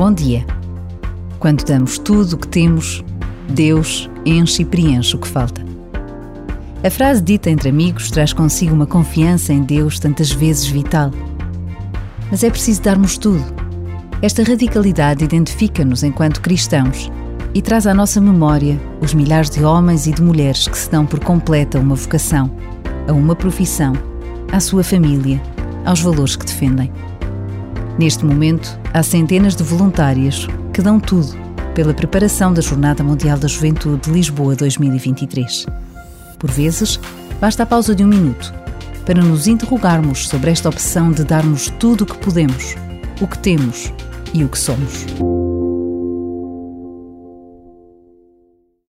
Bom dia. Quando damos tudo o que temos, Deus enche e preenche o que falta. A frase dita entre amigos traz consigo uma confiança em Deus tantas vezes vital. Mas é preciso darmos tudo. Esta radicalidade identifica-nos enquanto cristãos e traz à nossa memória os milhares de homens e de mulheres que se dão por completa a uma vocação, a uma profissão, à sua família, aos valores que defendem. Neste momento, há centenas de voluntárias que dão tudo pela preparação da Jornada Mundial da Juventude de Lisboa 2023. Por vezes, basta a pausa de um minuto para nos interrogarmos sobre esta opção de darmos tudo o que podemos, o que temos e o que somos.